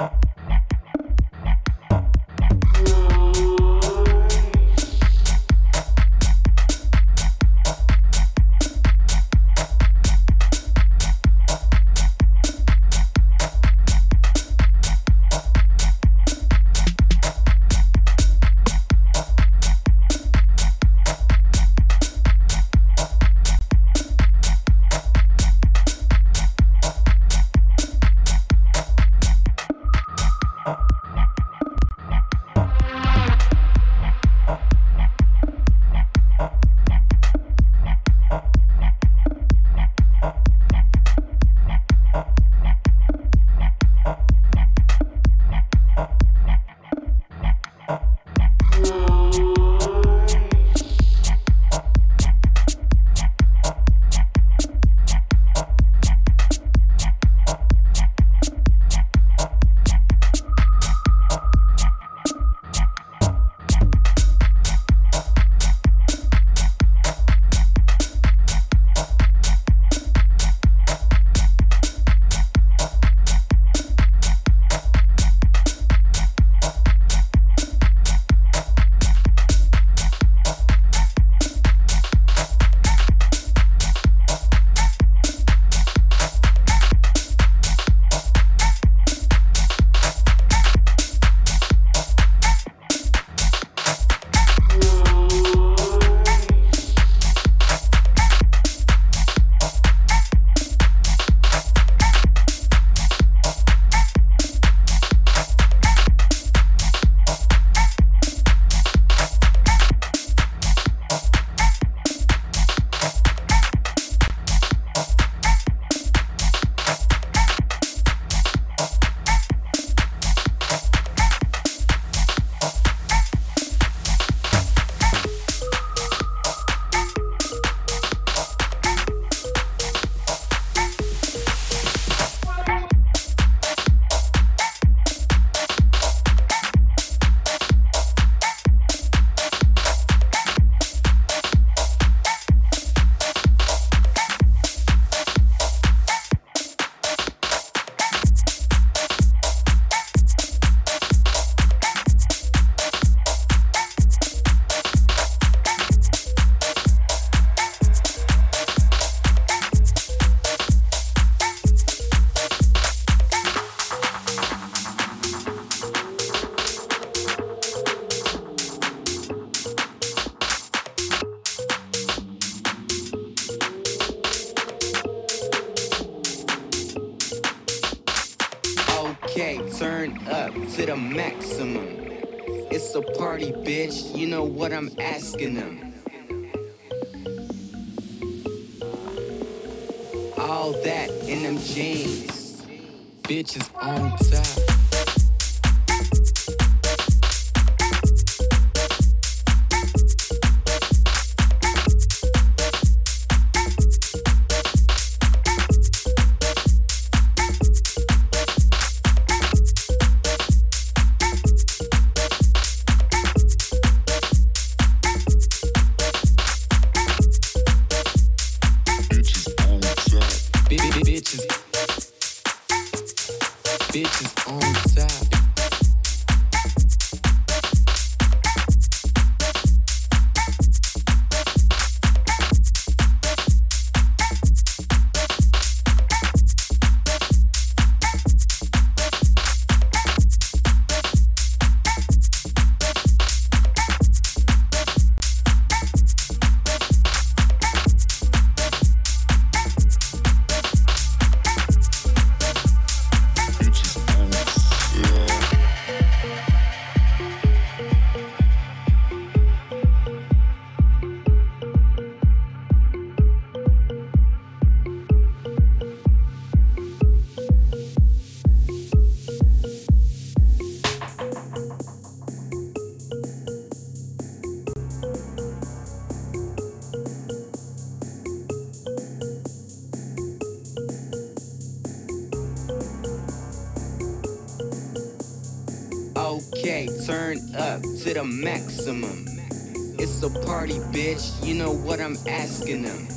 Yeah. I'm asking them.